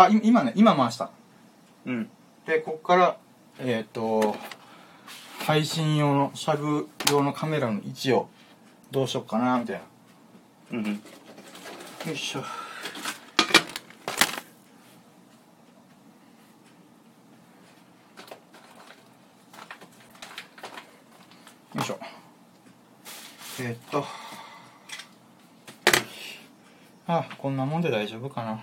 あい今ね今回した。うん。でここからえっ、と配信用のシャグ用のカメラの位置をどうしよっかなみたいな。うん。よいしょ。よいしょ。えーっと。あこんなもんで大丈夫かな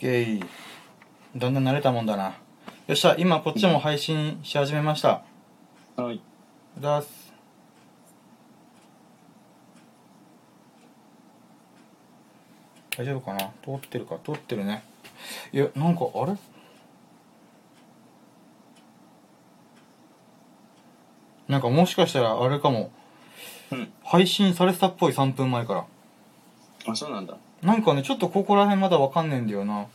だんだん慣れたもんだな。よっしゃ今こっちも配信し始めました。はい。だす。大丈夫かな？通ってるか？通ってるね。いやなんかあれ？なんかもしかしたらあれかも。うん。配信されてたっぽい3分前から。あそうなんだなんかねちょっとここら辺まだわかんねえんだよな。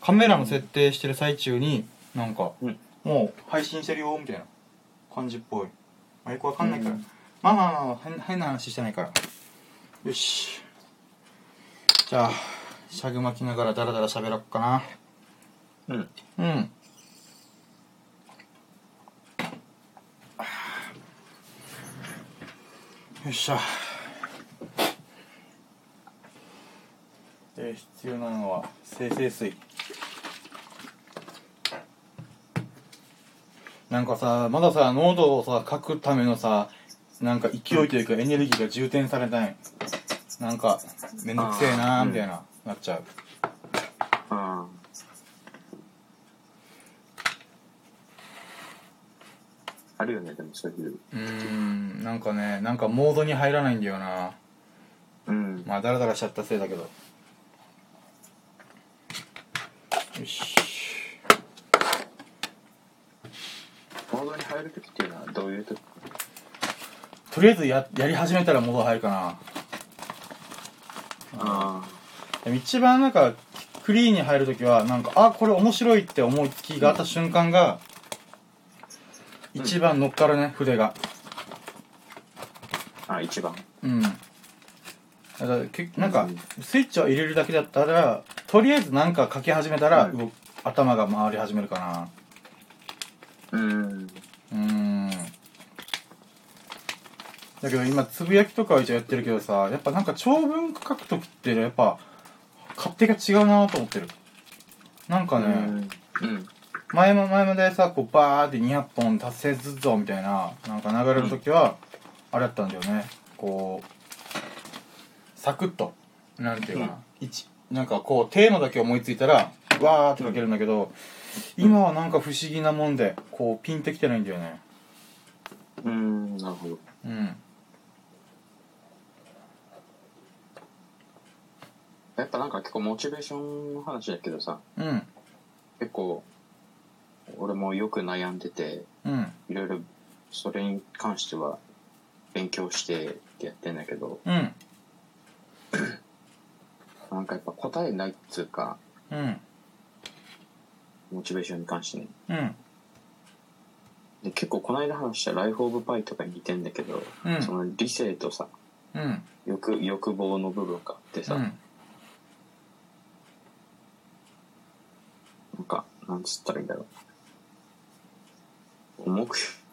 カメラの設定してる最中になんか、うん。もう配信してるよみたいな。感じっぽい。あよくわかんないから、うん。まあまあまあ変変な話してないから。よし。じゃあしゃぐ巻きながらダラダラ喋ろっかな。うん。うん。よっしゃで必要なのは精製水。なんかさまださ喉をさ書くためのさなんか勢いというかエネルギーが充填されない。なんかめんどくせえなーみたいな、なっちゃう。ああるよねでもそういう。うーんなんかねなんかモードに入らないんだよな。うん。まあダラダラしちゃったせいだけどよし。モードに入る時っていうのはどういう時？とりあえずややり始めたらモード入るかな。あでも一番なんかクリーンに入るときはなんかあこれ面白いって思いつきがあった瞬間が一番乗っかるね筆が。ああ一番。うん。だからけなんかスイッチを入れるだけだったらとりあえずなんか書き始めたらうん。頭が回り始めるかな。うん。うーん。だけど今つぶやきとかは一応やってるけどさやっぱなんか長文書く時ってやっぱ勝手が違うなと思ってる。なんかね、うん。前も前までさこうバーって200本達成するぞみたいななんか流れる時は、あれだったんだよね。こうサクッとなんていうかな、一なんかこうテーマだけ思いついたらわーって書けるんだけど、今はなんか不思議なもんでこうピンってきてないんだよね。うんなるほど。うん。やっぱなんか結構モチベーションの話だけどさうん。結構俺もよく悩んでてうん。いろいろそれに関しては勉強してやってんだけどうんなんかやっぱ答えないっつうかうんモチベーションに関して。ねうん。で結構この間話した「ライフ・オブ・パイ」とかに似てんだけど、うん。その理性とさうん。欲欲望の部分があってさ、うん。なんかなんつったらいいんだろう。目標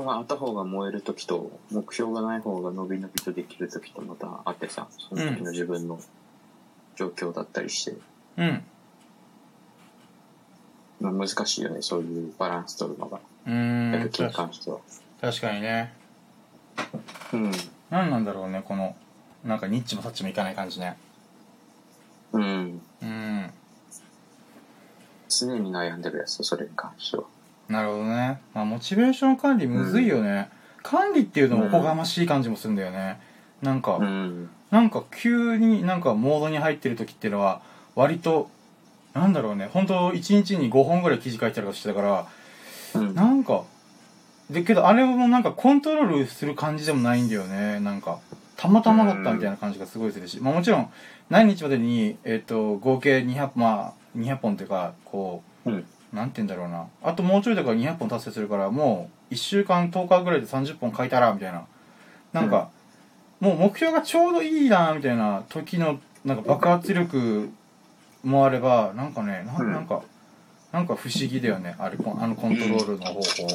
があった方が燃える時と目標がない方が伸び伸びとできる時とまたあってさその時の自分の状況だったりして、うん。まあ、難しいよねそういうバランス取るのが。うーん。やる気に関しては。確かにね。うん。何なんだろうねこのなんかニッチもサッチもいかない感じね。うん。うん。常に悩んでるやつそれに関してはなるほどね、まあ、モチベーション管理むずいよね、管理っていうのもおこがましい感じもするんだよね。なんか、うん。なんか急になんかモードに入ってる時っていうのは割となんだろうね。本当一1日に5本ぐらい記事書いてたりとかしてたからうん。なんかでけどあれもなんかコントロールする感じでもないんだよね。なんかたまたまだったみたいな感じがすごいするし、まあ、もちろん何日までに、えっと合計200まあ200本っていうかこううんなんて言うんだろうな。あともうちょいだから200本達成するからもう1週間10日ぐらいで30本書いたらみたいな。なんか、もう目標がちょうどいいなみたいな時のなんか爆発力もあればなんかねなうん。なんか、なんか不思議だよね。あれこあのコントロールの方法。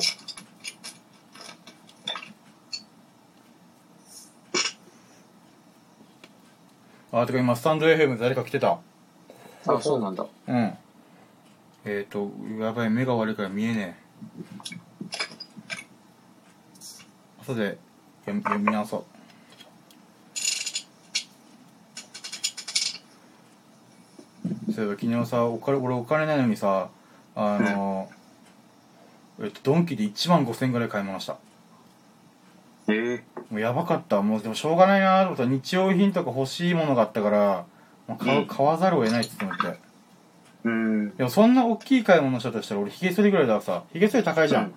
あてか今スタンド FM で誰か来てた。あ、そうなんだ。うんえっ、ー、とやばい目が悪いから見えねえ。後で読み読み直そう。そういえば昨日さお金俺お金ないのにさあの、えっとドンキで1万5000円ぐらい買い物した。ええもうやばかった。もうでもしょうがないなと思った。ら日用品とか欲しいものがあったからもう買ううん。買わざるを得ないって思ってうん。でもそんな大きい買い物したとしたら俺ヒゲ剃りぐらいだからさヒゲ剃り高いじゃん、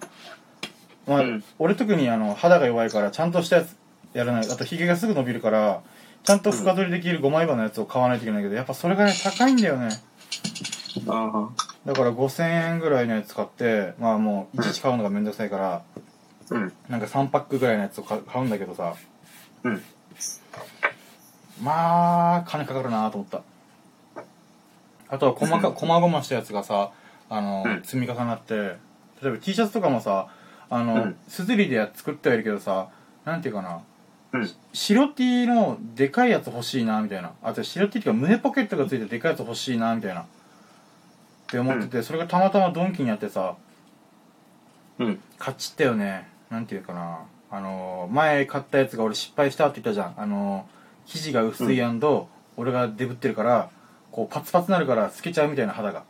まあうん俺特にあの肌が弱いからちゃんとしたやつやらないあとヒゲがすぐ伸びるからちゃんと深剃りできる5枚刃のやつを買わないといけないけどやっぱそれがね高いんだよねあだから5000円ぐらいのやつ買ってまあもういちいち買うのがめんどくさいからあ。うん。なんか3パックぐらいのやつを買う買うんだけどさうん。まあ金かかるなと思ったあとは細か 細々したやつがさあの、うん。積み重なって例えば T シャツとかもさあの、うん。すずりでや作ってはいるけどさなんていうかなうん。白 T のでかいやつ欲しいなみたいな。あと白 T っていうか胸ポケットがついてでかいやつ欲しいなみたいな。って思ってて、それがたまたまドンキにあってさうん。買っちったよね。なんていうかな。あのー前買ったやつが俺失敗したって言ったじゃん。あのー生地が薄い俺がデブってるからこうパツパツなるから透けちゃうみたいな肌が。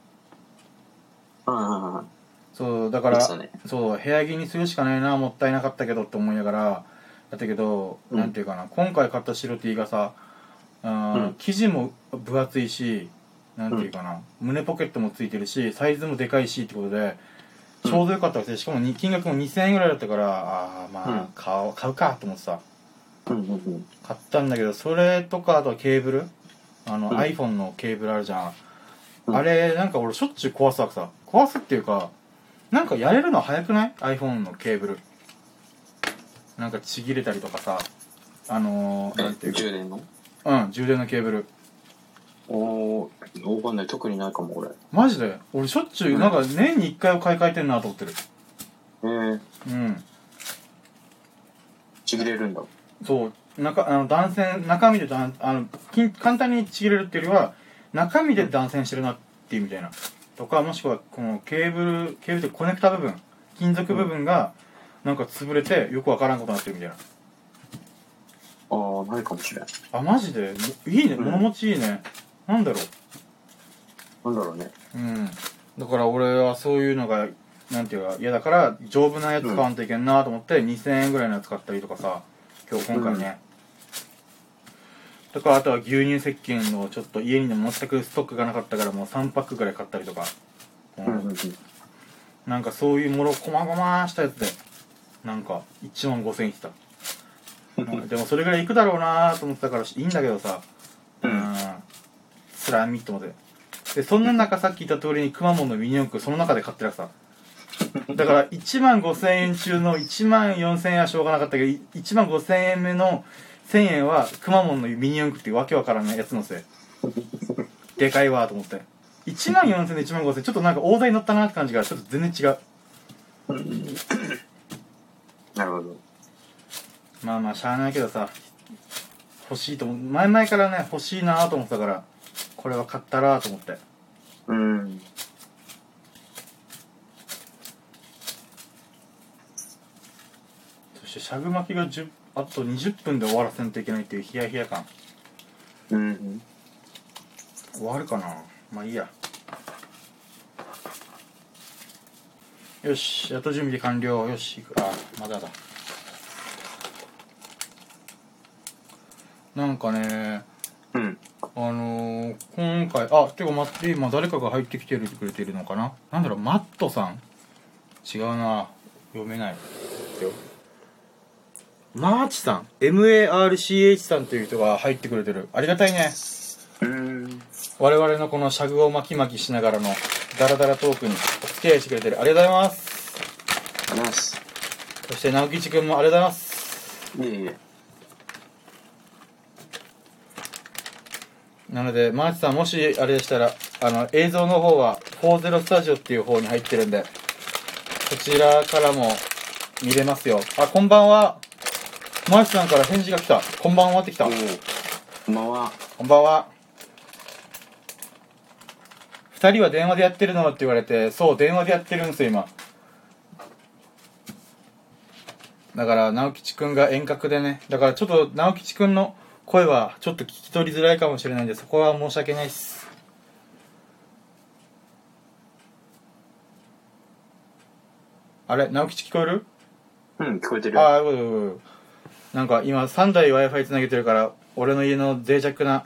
ああ。そうだから、そう部屋着にするしかないなもったいなかったけどって思いながらやったけど、うん。なんていうかな今回買った白 T がさあー、うん。生地も分厚いしなんていうかな、胸ポケットもついてるしサイズもでかいしってことでちょうどよかったわけでしかもに金額も2000円ぐらいだったからああまあ、うん。買おう買うかと思ってさ。うんうんうん。買ったんだけどそれとかあとはケーブルあの、うん。iPhone のケーブルあるじゃん、うん。あれなんか俺しょっちゅう壊すわけさ。壊すっていうかなんかやれるの早くない？iPhone のケーブル。なんかちぎれたりとかさ。あのー、なんていうか。充電の？うん充電のケーブル。おー、わかんない。特にないかも、俺。マジで？俺しょっちゅううん。なんか年に1回は買い替えてんなと思ってる。えー、うん。ちぎれるんだ。そう中あの断線中身で断あの簡単にちぎれるっていうよりは中身で断線してるなっていうみたいな。とかもしくはこのケーブルケーブルってコネクタ部分金属部分がなんか潰れてよくわからんことになってるみたいな。ああ、ないかもしれん。あマジで？いいね。うん。物持ちいいね、なんだろなんだろうね。ううん。だから俺はそういうのがなんていうか嫌だから丈夫なやつ買わんといけんなと思って2000円ぐらいのやつ買ったりとかさ今日今回ね、とかあとは牛乳石鹸のちょっと家にも全くストックがなかったからもう3パックぐらい買ったりとか、うん。なんかそういうものこまごましたやつでなんか1万5000円いってた。うん。でもそれぐらいいくだろうなと思ってたからいいんだけどさ。うん。つらみと思って。でそんな中さっき言った通りにくまモンのミニ四駆その中で買ってるさ。だから1万5000円中の1万4000円はしょうがなかったけどい1万5000円目の1000円はくまモンのミニ四駆っていうわけわからないやつのせい。でかいわと思って。1万4000で1万5000ちょっとなんか大台に乗ったなって感じがちょっと全然違う。なるほど。まあまあしゃあないけどさ。欲しいと思う。前々からね欲しいなと思ってたからこれは買ったらと思って。うん。そしてしゃぐ巻きが10あと20分で終わらせないといけないっていうヒヤヒヤ感。うん。終わるかな。まあいいや。よしやっと準備完了。よし行く。あまだだ。なんかねうん。あのー、今回あてか待って今誰かが入ってきてくれてるのかな？なんだろうマットさん？違うな。読めない。よマーチさん MARCH さんという人が入ってくれてる。ありがたいね。うん。我々のこのシャグを巻き巻きしながらのダラダラトークにお付き合いしてくれてる。ありがとうございます。ありがとうございます。そして直吉くんもありがとうございます。いえいえ。なのでマーチさんもしあれでしたらあの映像の方は40スタジオっていう方に入ってるんでそちらからも見れますよ。あこんばんはマーチさんから返事が来た。こんばんはって来た。こんばんは。こんばんは。二人は電話でやってるのって言われてそう電話でやってるんですよ今。だから直吉くんが遠隔でね。だからちょっと直吉くんの声はちょっと聞き取りづらいかもしれないんでそこは申し訳ないっす。あれ？直吉聞こえる？うん、聞こえてるよ。ああよかなんか今3台 w i f i つなげてるから俺の家の脆弱な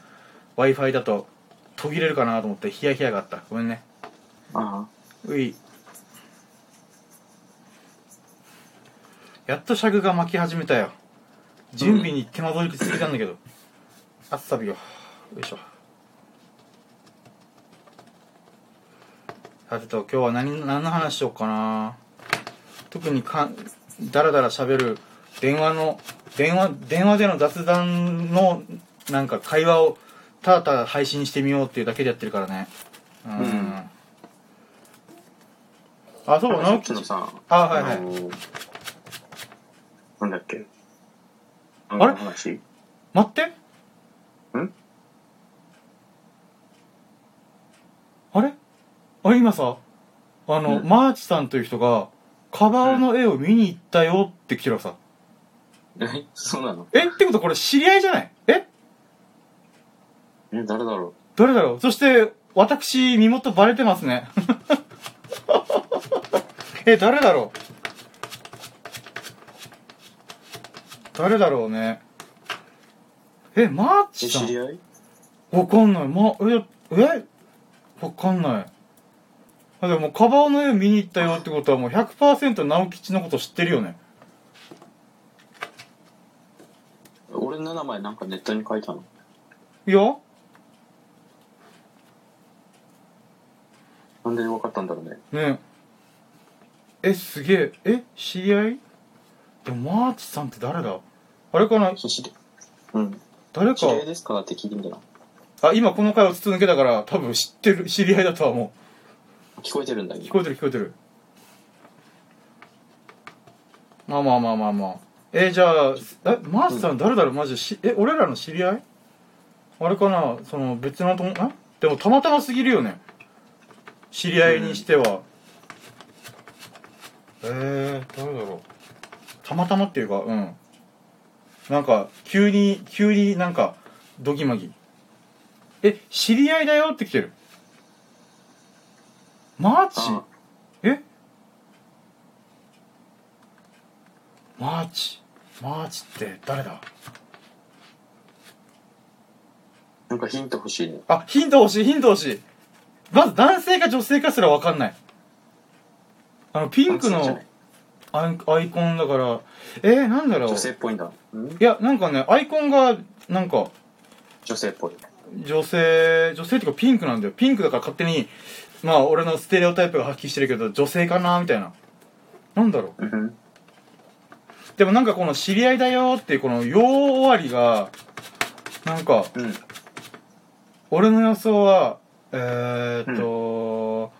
w i f i だと途切れるかなと思ってヒヤヒヤがあった。ごめんね。あうい。やっと尺が巻き始めたよ。準備に手間取りすぎたんだけど、あっさびよよいしょ。さてと今日は何何の話しようかな。特にかんだらだら喋る電話の電話電話での雑談のなんか会話をただただ配信してみようっていうだけでやってるからね。うん、うんあそう直吉っきのさ、あはいはい。のーなんだっけ？ああれ待って。ん？あれ？あれ今さあの、うん。マーチさんという人がカバオの絵を見に行ったよって来てるさ、え、そうなの？えってことこれ知り合いじゃない？え？え、誰だろ誰だろう？そして私身元バレてますね。え誰だろう？誰だろうね？えマーチさん？知り合い？わかんない。ま、え、え？わかんない。あ、でも、カバオの絵見に行ったよってことはもう100%直吉のこと知ってるよね。俺の名前なんかネットに書いたの？いや？なんで分かったんだろうね。ねえ。え、すげえ。え、知り合い？でも、マーチさんって誰だ？あれかな？知りうん。誰か？知。り合いですかって聞いてんだな。あ、今この回を筒抜けだから、多分知ってる、知り合いだとは思聞こえてるんだ聞こえてる聞こえてる。まあまあまあまあまあ。えじゃあ、え、マーチさん誰だろうマジでし、え、俺らの知り合い？あれかなその別のとも、あでもたまたますぎるよね。知り合いにしては。えー、誰だろうたまたまっていうか、うん。なんか、急に、急になんか、ドギマギ。え、知り合いだよって来てる。マーチ？あえ？マーチマーチって誰だ？なんかヒント欲しいね。あヒント欲しいヒント欲しい。まず男性か女性かすら分かんない。あのピンクの男性じゃない。アイアイコンだから。えー、なんだろう。女性っぽいんだ。ん？いやなんかねアイコンがなんか女性っぽい。女性女性っていうかピンクなんだよ。ピンクだから勝手にまあ俺のステレオタイプが発揮してるけど女性かなみたいな。なんだろう。うん。でもなんかこの知り合いだよっていうこの「よ」終わりがなんかうん。俺の予想はえー、っと、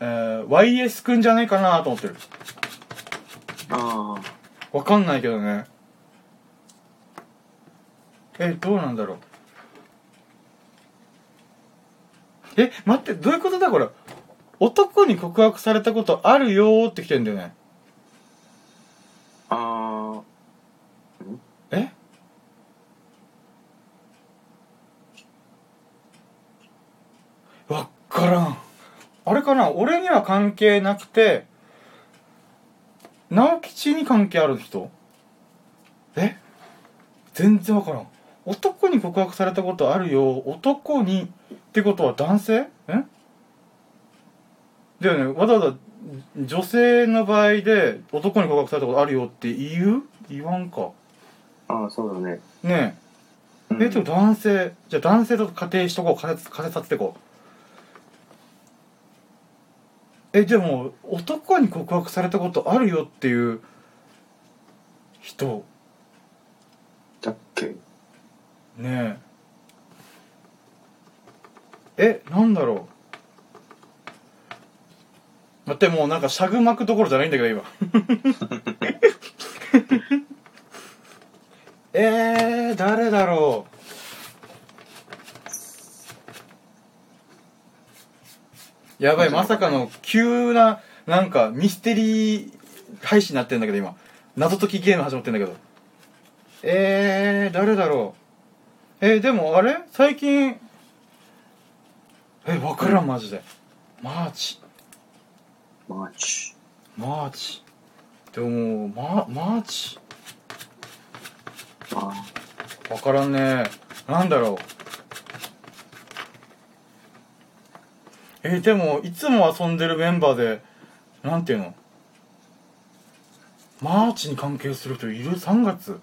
えー、YS くんじゃないかなと思ってる。ああ。わかんないけどね。えどうなんだろう。え待ってどういうことだこれ。男に告白されたことあるよーって来てんだよねあえ？わからん。あれかな？俺には関係なくて直吉に関係ある人？え？全然わからん。男に告白されたことあるよ。男にってことは男性？え？だよね。わざわざ女性の場合で男に告白されたことあるよって言う？言わんか。あ。ああ、そうだね。ねうん。ええでも男性じゃあ男性と仮定しとこう。仮説仮説立ててこえでも男に告白されたことあるよっていう人。だっけ？ねえ。えなんだろう待ってもうなんかしゃぐ巻くどころじゃないんだけど今。えー、誰だろう。やばいまさかの急ななんかミステリー配信になってんだけど今。謎解きゲーム始まってんだけど。えー、誰だろう。えー、でもあれ？最近？え分からんマジで。マーチマーチ。マーチ。でもママーチ？あ。分からんね。なんだろう。えでもいつも遊んでるメンバーでなんていうの？マーチに関係する人いる？3月。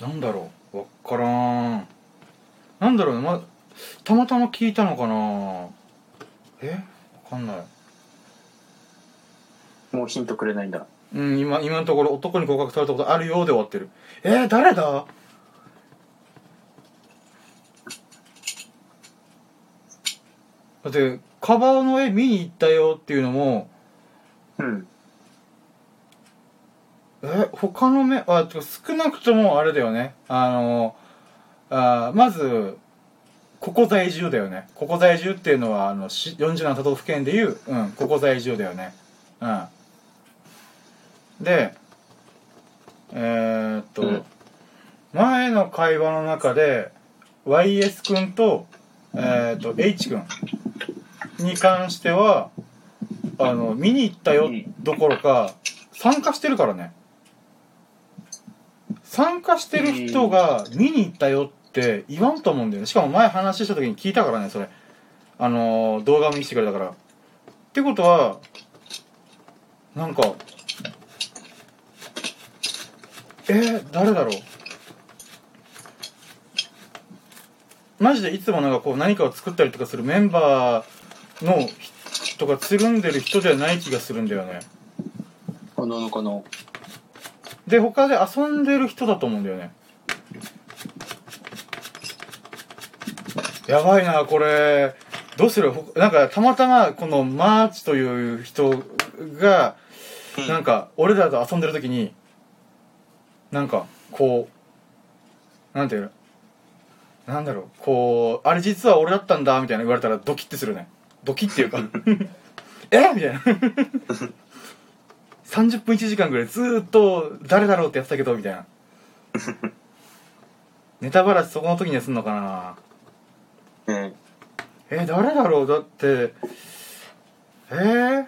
なんだろう。分からん。なんだろうね、ま、たまたま聞いたのかなえ？分かんないもうヒントくれないんだ。うん、今、今のところ男に合格されたことあるようで終わってる。えー、誰だ？だって、カバーの絵見に行ったよっていうのも、うん。え、他の目、あ、少なくともあれだよね。あの、あまず、ここ在住だよね。ここ在住っていうのは、あの、し47都道府県でいう、うん、ここ在住だよね。うん。で、えー、っと、うん前の会話の中で、YS 君と、えー、っと、H 君に関しては、あの、見に行ったよどころか、参加してるからね。参加してる人が見に行ったよって言わんと思うんだよね。しかも前話した時に聞いたからね、それ。あのー動画を見せてくれたから。ってことは、なんか、えー、誰だろうマジでいつもなんかこう何かを作ったりとかするメンバーの人がつるんでる人じゃない気がするんだよね。このこの。で、他で遊んでる人だと思うんだよね。やばいな、これ。どうする？ほなんか、たまたま、このマーチという人が、なんか、俺らと遊んでる時に、なんか、こう、なんていうの？なんだろう、こう、あれ実は俺だったんだ、みたいな言われたらドキッてするね。ドキッっていうか、え？みたいな。30分1時間ぐらいずーっと誰だろうってやってたけどみたいな。ネタバラシそこの時にはすんのかな？ねえ誰だろう？だってえー、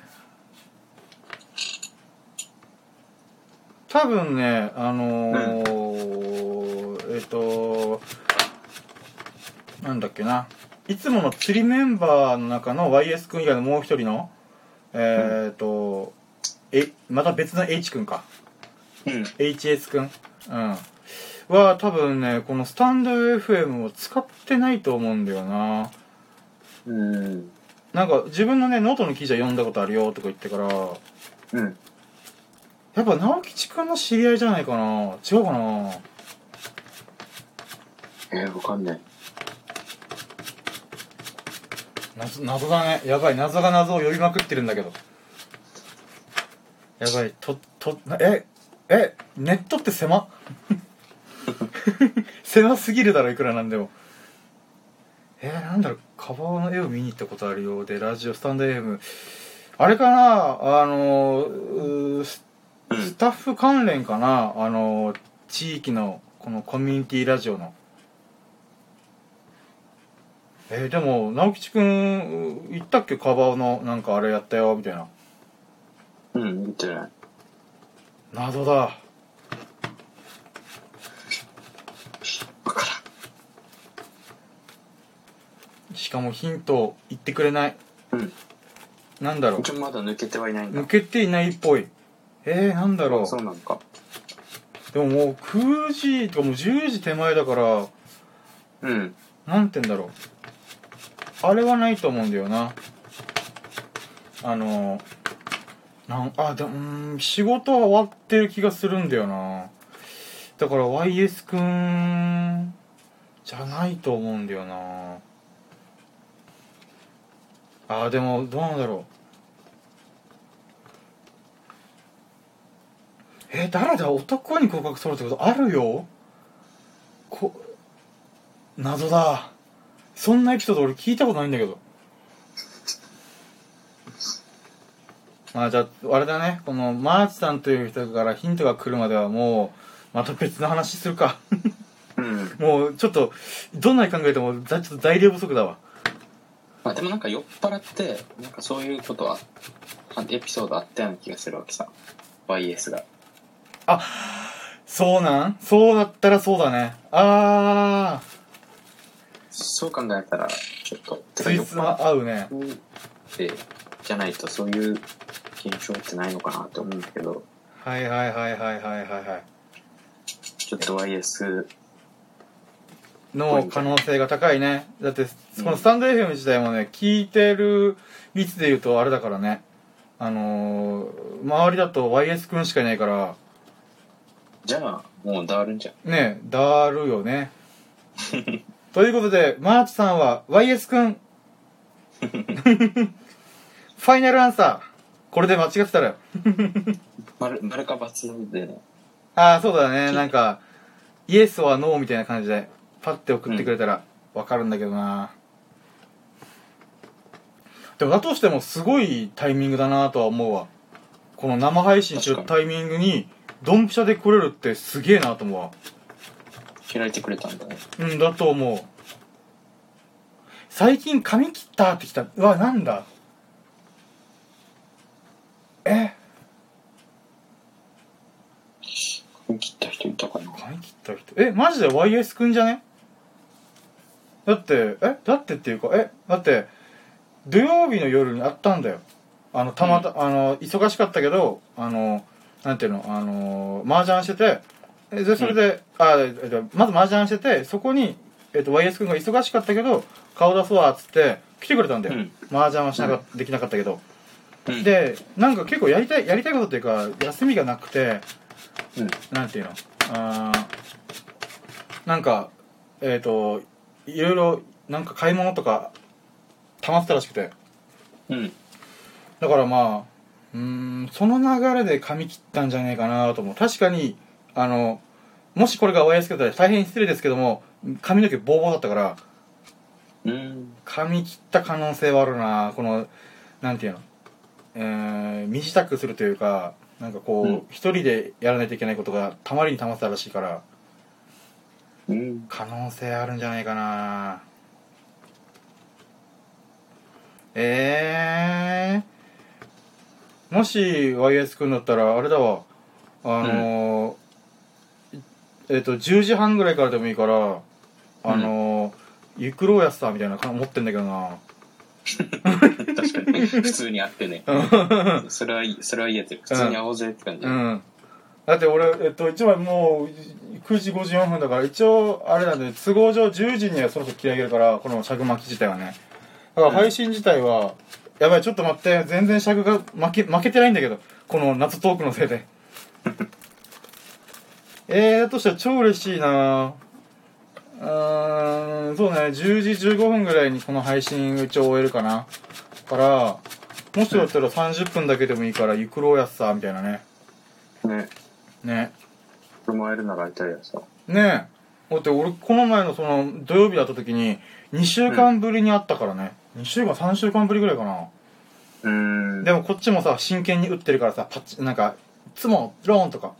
多分ねあのーえっ、となんだっけな。いつもの釣りメンバーの中の YS 君以外のもう一人のえっ、と、えまた別の H 君か。うん。HS 君。うんは多分ねこのスタンド FM を使ってないと思うんだよな。うん。なんか自分のねノートの記事は読んだことあるよとか言ってからうん。やっぱ直吉君の知り合いじゃないかな。違うかな。えー、わかんない。謎謎だね。やばい。謎が謎を呼びまくってるんだけど。やばい。ととなええネットって狭狭すぎるだろいくらなんでも。えー、なんだろうカバーの絵を見に行ったことあるようでラジオスタンド FM あれかなあのススタッフ関連かなあの地域のこのコミュニティラジオの。えー、でも直吉くん言ったっけ？カバーのなんかあれやったよみたいな。うん、見てない。謎だしかもヒント言ってくれない。うん。なんだろうちょ、まだ抜けてはいないんだ抜。けていないっぽいえー、なんだろそうなのか。うでももう9時とかもう10時手前だからうん。なんて言うんだろあれはないと思うんだよなあのなんあでもうーん仕事は終わってる気がするんだよなだから YS くんじゃないと思うんだよなあでもどうなんだろう。え誰だ？男に告白されたことあるよ？こ謎だ。そんなエピソード俺聞いたことないんだけど。まあじゃああれだね。このマーチさんという人からヒントが来るまではもうまた別の話するか。うん。もうちょっとどんなに考えてもざちょっと材料不足だわまあでもなんか酔っ払って、なんかそういうことは、あエピソードあったような気がするわけさ。YS が。そうなん？そうだったらそうだね。あそう考えたら、ちょっと、ーついつま合うね。で、じゃないとそういう現象ってないのかなって思うんだけど、はいはいはいはいはいはいはい。ちょっと YS、の可能性が高いね。だってこのスタンド FM 自体もね聞いてる率で言うとあれだからね。あのー周りだと YS くんしかいないから。じゃあ、もうダーるんじゃん。ねだるよね。ということでマーチさんは YS くんファイナルアンサー。これで間違ってたら丸、丸か×でね。ああそうだね。なんかイエスはノーみたいな感じでパッて送ってくれたらわかるんだけどな、でもだとしてもすごいタイミングだなとは思うわ。この生配信してるタイミングにドンピシャで来れるってすげえなと思うわ。開いてくれたんだね。うんだと思う。最近髪切ったってきた。うわなんだ？え？髪切った人いたかな。髪切った人。えマジで？YS くんじゃね？だってえだってっていうかえだって土曜日の夜に会ったんだよ。あのたまた、あの忙しかったけどあのなんていうのあの麻雀しててえでそれで、あえっとまず麻雀しててそこに、えっと、YS くんが忙しかったけど顔出すわっつって来てくれたんだよ、うん。麻雀はしなか、できなかったけど。うん、でなんか結構やりたいやりたいことっていうか休みがなくてうん。なんていうのあーなんかえっ、といろいろなんか買い物とか溜まってたらしくて。うん。だからまあうーんその流れで髪切ったんじゃねえかなと思う。確かにあのもしこれがおやすけだったら大変失礼ですけども髪の毛ボーボーだったからうん。髪切った可能性はあるな。このなんていうの？えー、身支度するというかなんかこう、うん。一人でやらないといけないことがたまりにたまってたらしいからうん。可能性あるんじゃないかなえー、もし YS 君だったらあれだわあのーいえっ、と10時半ぐらいからでもいいからあのーゆくろうやすさみたいな感持ってんだけどな 確かに。普通に会ってね。それはいい、それはいいやつよ。普通に会おうぜって感じ。うんだって俺、えっと、一枚もう9時54分だから一応あれなんで都合上10時にはそろそろ切り上げるからこの尺巻き自体はね。だから配信自体は、やばいちょっと待って全然尺が負け負けてないんだけどこの夏トークのせいで。えー、だとしたら超嬉しいな。うーんそうね10時15分ぐらいにこの配信一応終えるかな。からもしだったら30分だけでもいいからゆくろうやっさみたいなね。ね。ね。これも会えるなら会いたいやつさ。ね。えだって俺この前のその土曜日会った時に2週間ぶりに会ったからね、2週間3週間ぶりぐらいかな。うーん。でもこっちもさ真剣に打ってるからさパッチなんか「つもローン」とか。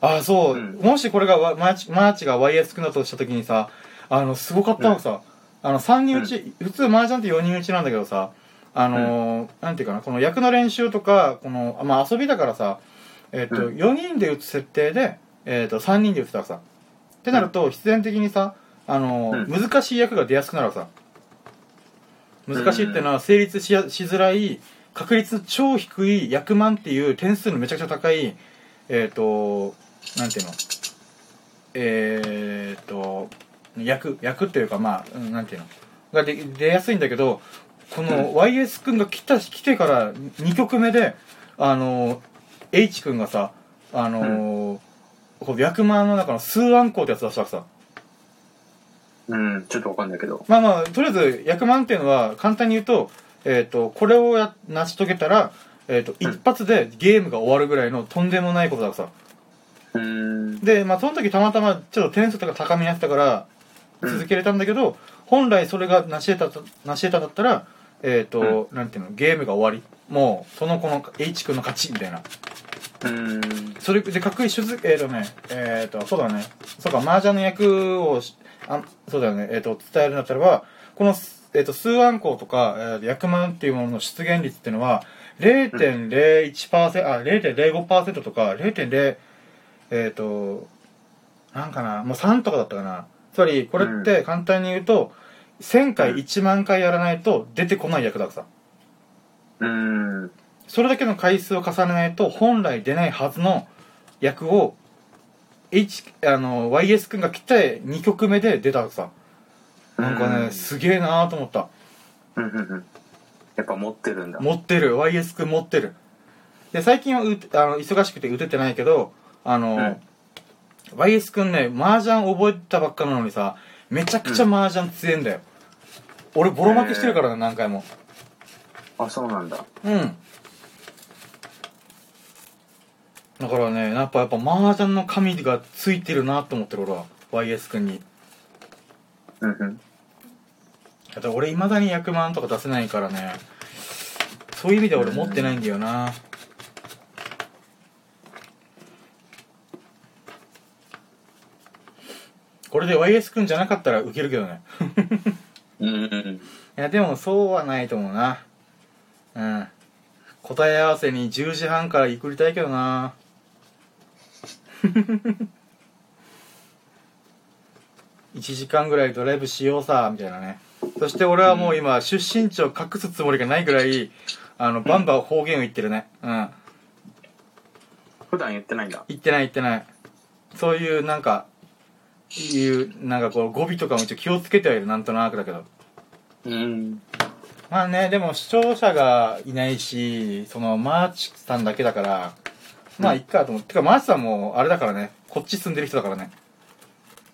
ああそう、うん。もしこれがわマーチマーチが YS 組んだとした時にさあのすごかったのがさ、あの3人打ち、普通麻雀って4人打ちなんだけどさあのーなんていうかなこの役の練習とかこのあまあ遊びだからさえっ、と、うん。4人で打つ設定で、えっと3人で打つたらさ。ってなると必然的にさあのーうん。難しい役が出やすくなるわさ。難しいっていうのは成立しやしづらい確率超低い役満っていう点数のめちゃくちゃ高いえっ、となんていうの？えっ、と役役っていうかまあうんなんていうの？がで出やすいんだけどこの YS 君が来た来てから2曲目であの H 君がさあの、こう役満の中の数暗号ってやつ出したわけさ。うん、ちょっとわかんないけど。まあまあとりあえず役満っていうのは簡単に言うと,、えー、とこれをや成し遂げたら、えー、とうん。一発でゲームが終わるぐらいのとんでもないことだからさ。うーん。でまあその時たまたまちょっと点数とか高めにやってたから続けれたんだけど、本来それが成し得た成し得ただったらえっ、と、なんていうのゲームが終わりもうその子の H 君の勝ちみたいな。うーん。それでかっこいい手術えっ、とねえっ、とそうだね。そうか麻雀の役をしあそうだよね。えっ、と伝えるんだったらばこの、えー、と数暗号とか、えー、役満っていうものの出現率っていうのは0.01%、あ0.05%とか0.0えっ、となんかなもう3とかだったかな。つまりこれって簡単に言うと、1000回1万回やらないと出てこない役だからさうーん。それだけの回数を重ねないと本来出ないはずの役を H あの YS 君が来て2曲目で出たさ。なんかうん。ねすげえなーと思った。うんうんうん。やっぱ持ってるんだ。持ってる。YS 君持ってる。で最近はうあの忙しくて打ててないけどあの、YS 君ね麻雀覚えたばっかなのにさめちゃくちゃ麻雀強えんだよ、俺ボロ負けしてるからね何回もあ、そうなんだ。うん。だからねやっぱやっぱ麻雀の神がついてるなと思ってる俺は。YS 君に。うんうん。だって俺いまだに100万とか出せないからね。そういう意味では俺持ってないんだよな。これで YS 君じゃなかったらウケるけどね。うんうん。いやでもそうはないと思うなうん。答え合わせに10時半から行くりたいけどな。1時間ぐらいドライブしようさみたいなね。そして俺はもう今出身地を隠すつもりがないぐらいあのバンバン方言を言ってるね。うん。普段言ってないんだ。言ってない言ってない。そういうなんかいうなんかこう語尾とかも一応気をつけてはいる。なんとなくだけど。うん。まあね、でも視聴者がいないし、そのマーチさんだけだから、まあいっかと思って。てかマーチさんもあれだからね、こっち住んでる人だからね。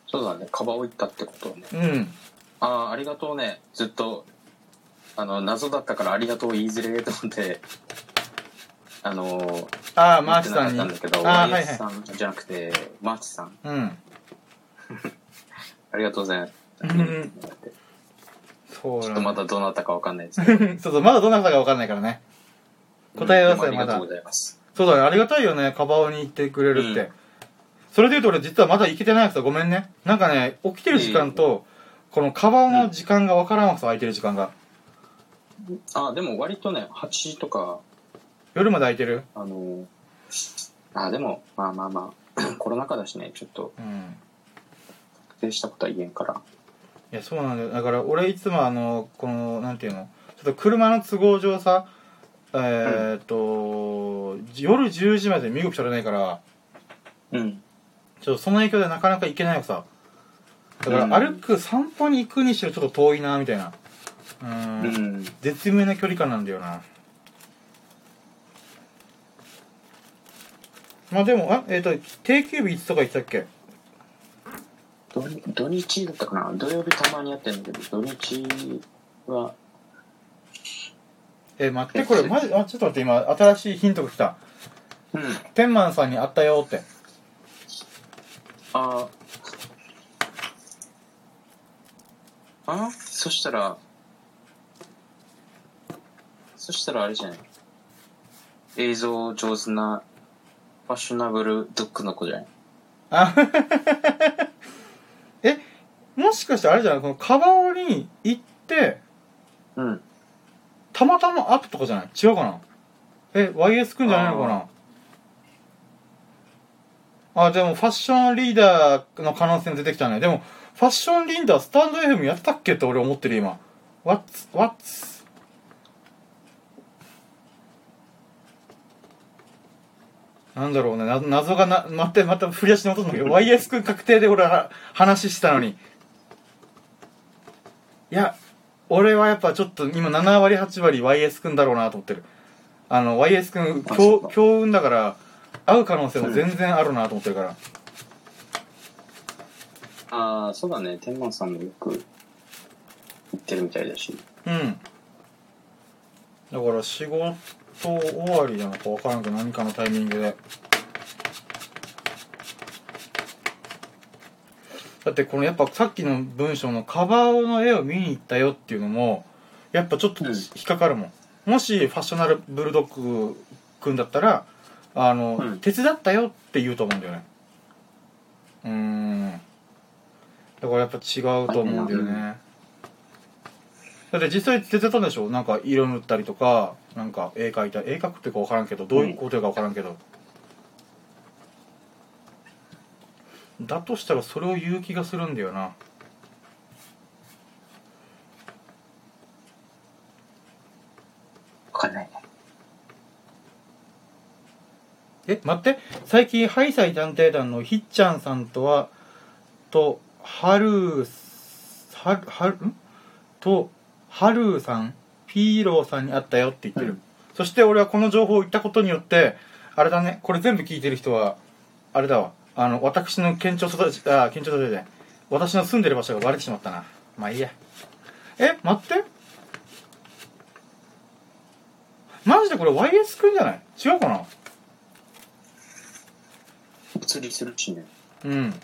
そうだね。カバオ行ったってことね。うん。ああ、ありがとうね。ずっと、あの、謎だったからありがとう言いづれーと思って、あのー、ああ、マーチさんに。んだけど、ああ、はい YS さはんじゃなくて、マーチさん、い。うん。ありがとうございます。うんそうちょっとだまだどなたかわかんないですけど。ね。そうそう、まだどなたかわかんないからね。答え合わせはまだありがとうございます。そうだね、ありがたいよね、カバオに行ってくれるって。うんそれで言うと俺実はまだ行けてないやつだ、ごめんね。なんかね、起きてる時間と、このカバオの時間がわからんわけさ、空いてる時間が。あ、でも割とね、8時とか、夜まで空いてる？あのー、あ、でも、まあまあまあ、コロナ禍だしね、ちょっとうん。確定したことは言えんから。いやそうなんだよだから俺いつもあのこのなんていうのちょっと車の都合上さえーっと、夜10時まで身動き取れないからうん。ちょっとその影響でなかなか行けないわけさ。だからうん。歩く散歩に行くにしろちょっと遠いなみたいな。うん。うん。絶妙な距離感なんだよな。まあでもあえーっと定休日いつとか言ってたっけ？土土日だったかな？土曜日たまにやってんだけど、土日は、え待ってこれマジあちょっと待って今新しいヒントが来た。うん。天満さんに会ったよって。ああ？そしたら、そしたらあれじゃない？映像上手なファッショナブルドッグの子じゃない？あ えもしかしてあれじゃない？このカバオに行ってうん。たまたま会ったとかじゃない？違うかな？え YS くんじゃないのかな？あでもファッションリーダーの可能性も出てきたね。でもファッションリーダースタンド FM やったっけって俺思ってる今。What's What's なんだろうねな謎がなまたまた振り出しに戻すんだけど YS くん確定で俺は話したのに。いや俺はやっぱちょっと今7割8割 YS 君だろうなと思ってる。あの YS 君強強運だから会う可能性も全然あるなと思ってるから。ああ、そうだね。天満さんもよく言ってるみたいだし。うん。だから仕事終わりなのか分からんけど何かのタイミングで。だってこのやっぱさっきの文章のカバーの絵を見に行ったよっていうのもやっぱちょっとうん。引っかかるもん、もしファッショナルブルドッグくんだったらあの、うん。手伝ったよって言うと思うんだよね。うーん。だからやっぱ違うと思うんだよね、だって実際手伝ったんでしょ？なんか色塗ったりとかなんか絵描いた絵描くっていうか分からんけどどういうことか分からんけど、だとしたらそれを言う気がするんだよな。わかんない。ね。え待って。最近ハイサイ探偵団のひっちゃんさんとはとはるはるはるん？とはるさん？ピーローさんに会ったよって言ってる、うんそして俺はこの情報を言ったことによってあれだねこれ全部聞いてる人はあれだわ。あの私の県庁所在あ県庁所在で私の住んでる場所がバレてしまったな。まあいいや。え待って。マジでこれ YS くんじゃない？違うかな？釣りするしね。うん。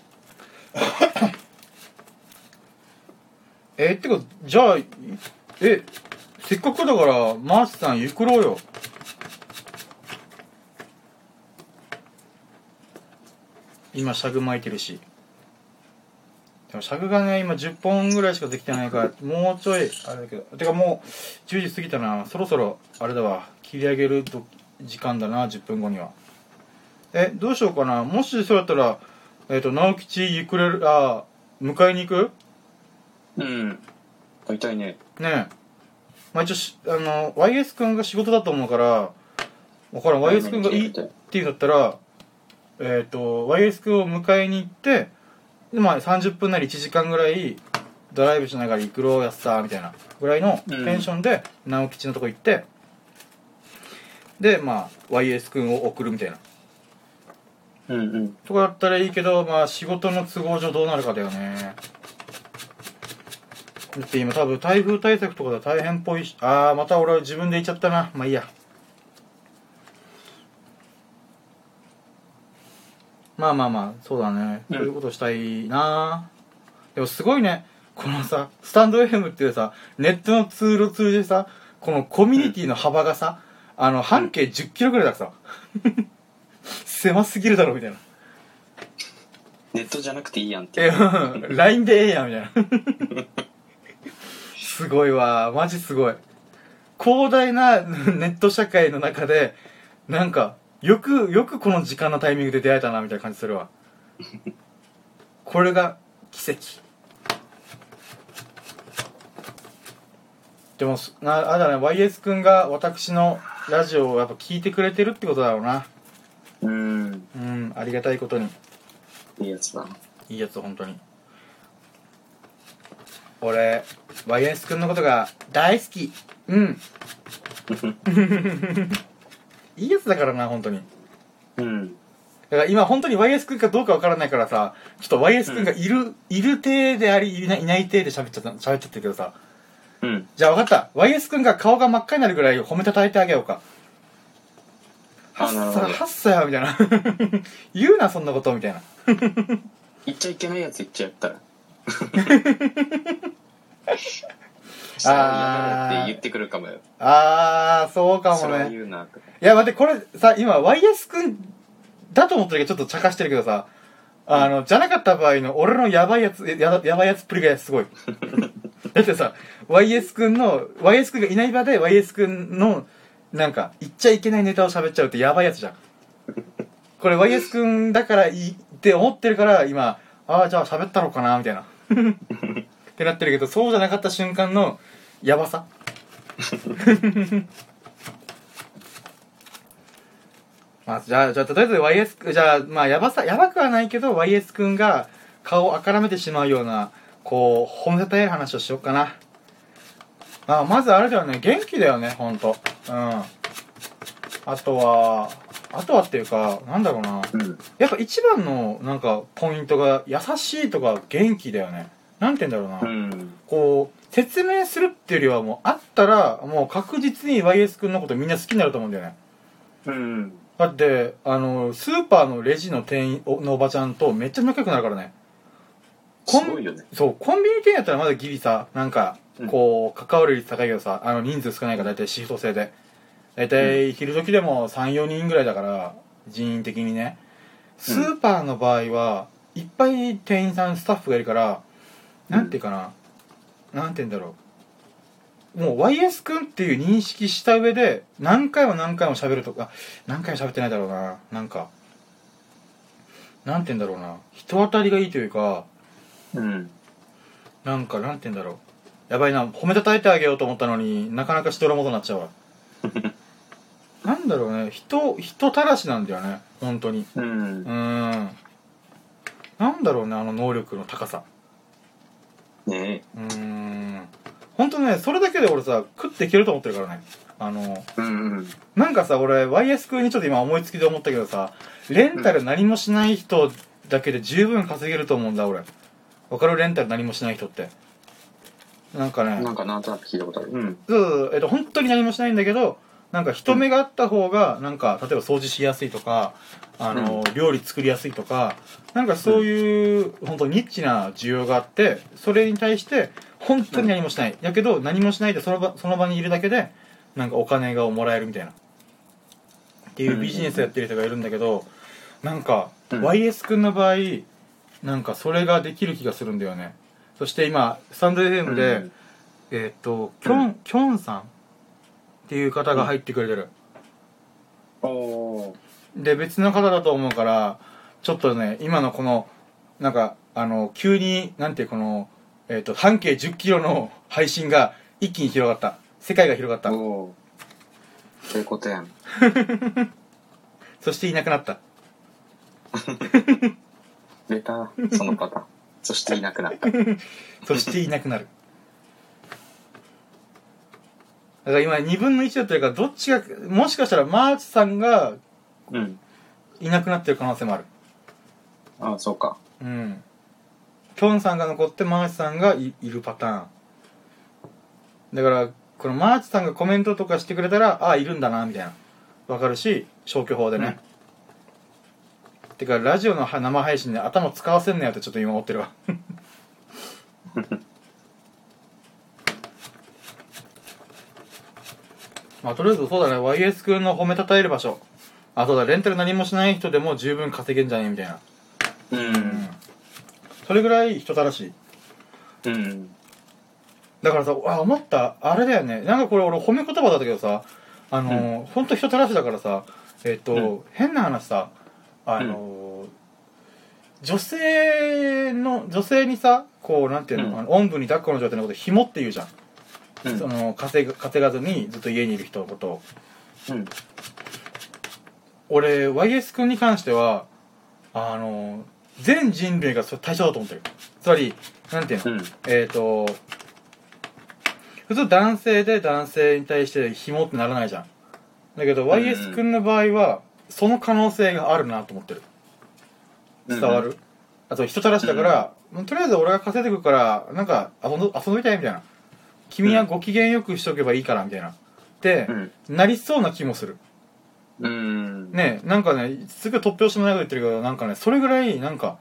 えってかじゃあえせっかくだからマーチさんゆくろうよ。今シャグ巻いてるし。でもシャグがね今10本ぐらいしかできてないからもうちょいあれだけど。てかもう10時過ぎたな。そろそろあれだわ。切り上げると時間だな10分後には。えどうしようかな。もしそうやったらえっ、と直吉ゆくれるあ迎えに行く？うん。会いたいね。ねえまあ一応しあの YS 君が仕事だと思うから分からん。YS 君がいいって言うんだったらえっ、と YS 君を迎えに行ってでまあ30分なり1時間ぐらいドライブしながら行くろうやっさみたいなぐらいのうん。テンションで直吉のとこ行ってでまあ YS 君を送るみたいな。うんうん。とかだったらいいけどまあ仕事の都合上どうなるかだよねだって今多分台風対策とかで大変っぽいしああまた俺は自分で言っちゃったな。まあいいや。まあまあまあそうだね、うんそういうことしたいな。でもすごいね。このさスタンド FM っていうさネットのツールを通じてさこのコミュニティの幅がさ、あの半径1 0キロぐらいだからさ。狭すぎるだろみたいな。ネットじゃなくていいやんって。LINE でええやん、みたいな。すごいわ。マジすごい。広大な ネット社会の中で、なんか、よく、よくこの時間のタイミングで出会えたな、みたいな感じするわ。これが奇跡。でも、すなあれだね、YS 君が私のラジオをやっぱ聞いてくれてるってことだろうな。うん。うん、ありがたいことに。いいやつだ。いいやつ本当に俺 YS 君のことが大好き。うん。いいやつだからな本当に。うん。だから今本当に YS 君かどうかわからないからさちょっと YS 君がいる、いる体でありいないいない体で喋っちゃった喋っちゃってるけどさ。うん。じゃあ分かった。YS 君が顔が真っ赤になるぐらい褒めたたえてあげようか。はっさはっさやみたいな。言うなそんなことみたいな。言っちゃいけないやつ言っちゃったら。あーあって言ってくるかもよ。あーそうかそれはもね言うなとか。いや、待って、これさ、今、YS 君だと思ってるけど、ちょっと茶化してるけどさ、あの、じゃなかった場合の俺のやばいやつ、ややばいやつっぷりがすごい。だってさ、YS 君の、YS 君がいない場で YS 君の、なんか、言っちゃいけないネタを喋っちゃうってやばいやつじゃん。これ YS 君だからいいって思ってるから、今、ああ、じゃあ喋ったのかな、みたいな。ってなってるけど、そうじゃなかった瞬間の、やばさ。まあ、じゃあ、じゃあ、とりあえず YS、じゃあ、まあ、やばさ、やばくはないけど、YS 君が顔をあからめてしまうような、こう、褒めたたえる話をしようかな。まあまずあれだよね元気だよねほんとうんあとはあとはっていうかなんだろうなうん。やっぱ一番のなんかポイントが優しいとか元気だよねなんて言うんだろうな、うん。こう説明するっていうよりはもうあったらもう確実に YS 君のことみんな好きになると思うんだよねうん。だってあのスーパーのレジの店員のおばちゃんとめっちゃ仲良くなるからねすごいよね。そうコンビニ店やったらまだギリさなんかうんこう関わる率高いけどさあの人数少ないから大体シフト制で大体昼時でも34人ぐらいだから人員的にね。スーパーの場合はいっぱい店員さんスタッフがいるからなんていうかな、なんて言うんだろう。もう YS 君っていう認識した上で何回も何回も喋るとか何回も喋ってないだろうな。なんかなんて言うんだろうな。人当たりがいいというかうん。なんかなんて言うんだろう。やばいな褒めたたえてあげようと思ったのになかなか人のもとになっちゃうわ なんだろうね。人人たらしなんだよね。本当に。うん。う。ーん。なんだろうねあの能力の高さ。ね。うーん。本当ねそれだけで俺さ食っていけると思ってるからね。あのうんうん。なんかさ俺 YS 君にちょっと今思いつきで思ったけどさレンタル何もしない人だけで十分稼げると思うんだ俺。わかる？レンタル何もしない人って。なんかね。なんかなんとなく聞いたことある。うん。そうそうそう。えっと本当に何もしないんだけどなんか人目があった方がなんか例えば掃除しやすいとかあの、料理作りやすいとかなんかそういう、本当ニッチな需要があってそれに対して本当に何もしない、だけど何もしないでその場その場にいるだけでなんかお金がもらえるみたいな。っていうビジネスやってる人がいるんだけどなんか、うん。YS 君の場合なんかそれができる気がするんだよね。そして今スタンド FM で、うん。えーっとキョン、キョンさんっていう方が入ってくれてる。で別の方だと思うからちょっとね今のこのなんかあの急になんていうこの、えーっと半径1 0キロの配信が一気に広がった世界が広がった。そういうことやん。そしていなくなった 出た、そのパターン。そしていなくなった。そしていなくなるだから今2分の1だってなるからどっちがもしかしたらマーチさんがうん。いなくなってる可能性もある。ああ、そうか。うん。キョンさんが残ってマーチさんがいるパターン。だからこのマーチさんがコメントとかしてくれたらああいるんだなみたいな。わかるし消去法でね、てかラジオのは生配信で頭使わせんなよってちょっと今思ってるわ まあとりあえずそうだね。YS 君の褒めたたえる場所。あそうだ。レンタル何もしない人でも十分稼げんじゃね？えみたいな。うん。それぐらい人たらしい。うん。だからさあ思った。あれだよね。なんかこれ俺褒め言葉だったけどさあのー、ほんと人たらしだからさえっ、と、うん。変な話さあのー女性の女性にさこうなんていうの,、うん。あのおんぶに抱っこの状態のこと紐って言うじゃん、うん。その稼ぐ稼がずにずっと家にいる人のことを。うん。俺 YS 君に関してはあのー全人類がそれ対象だと思ってる。つまりなんていうの、うん。えっ、と普通男性で男性に対して紐ってならないじゃん。だけどん YS 君の場合はその可能性があるなと思ってる。伝わる、あと人たらしだから、とりあえず俺が稼いでくるからなんか遊んど遊びたいみたいな君はご機嫌よくしとけばいいからみたいな。ってう、ん。なりそうな気もする。うん。ねなんかねすぐ突拍子もないこと言ってるけどなんかねそれぐらいなんか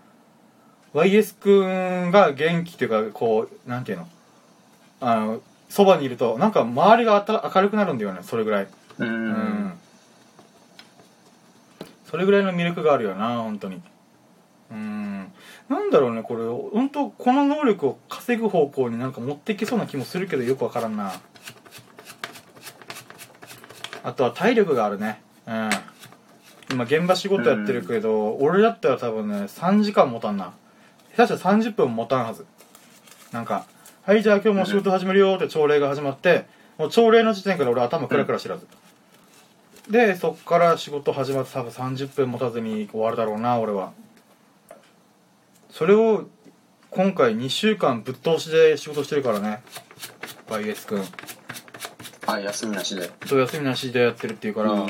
YS 君が元気っていうかこうなんていうの？あのそばにいるとなんか周りがあた明るくなるんだよねそれぐらい。うん。うん。それぐらいの魅力があるよな本当に。うんなんだろうねこれ。本当この能力を稼ぐ方向になんか持っていけそうな気もするけどよくわからんな。あとは体力があるね。うん。今現場仕事やってるけど、俺だったら多分ね3時間持たんな。下手したら30分持たんはず。なんか「はいじゃあ今日も仕事始めるよ」って朝礼が始まってもう朝礼の時点から俺頭クラクラ知らず、でそっから仕事始まって多分30分持たずに終わるだろうな俺はそれを今回2週間ぶっ通しで仕事してるからね。YS 君。あ、休みなしで。そう休みなしでやってるっていうから。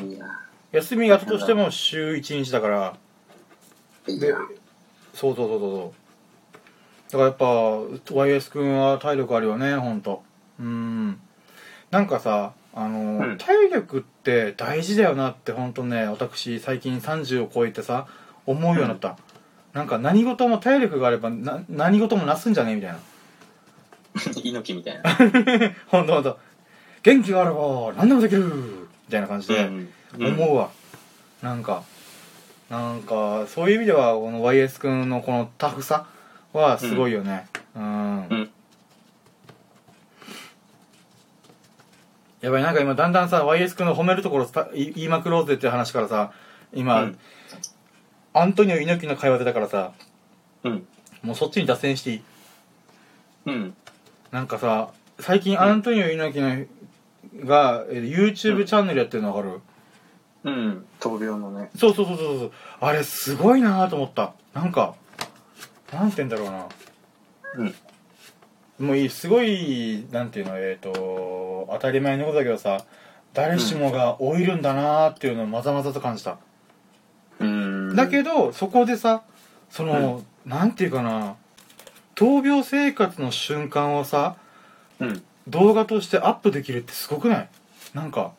休みがあったとしても週1日だから。で。そうそうそうそうだからやっぱ YS 君は体力あるよねほんと。うん。なんかさあの、うん。体力って大事だよなってほんとね私最近30を超えてさ思うようになった、なんか何事も体力があればな何事もなすんじゃねえみたいな。猪木みたいな。ほんとほんと元気があれば何でもできるみたいな感じで、ん思うわ、なんかなんかそういう意味ではこの YS 君のこのタフさはすごいよね。うん、うん。やばいなんか今だんだんさ YS 君の褒めるところさ言い言いまくろうぜっていう話からさ今、うんアントニオ猪木の会話出たからさうん。もうそっちに脱線していいうん。なんかさ最近アントニオ猪木のがえー YouTube チャンネルやってるの分かる、うん。闘病のね。そうそうそうそうそうあれすごいなと思ったなんかなんて言うんだろうなうん。もういいすごいなんていうのえっ、と当たり前のことだけどさ誰しもが老いるんだなっていうのをまざまざと感じた、うん。だけどそこでさその、なんていうかな闘病生活の瞬間をさうん。動画としてアップできるってすごくない？なんか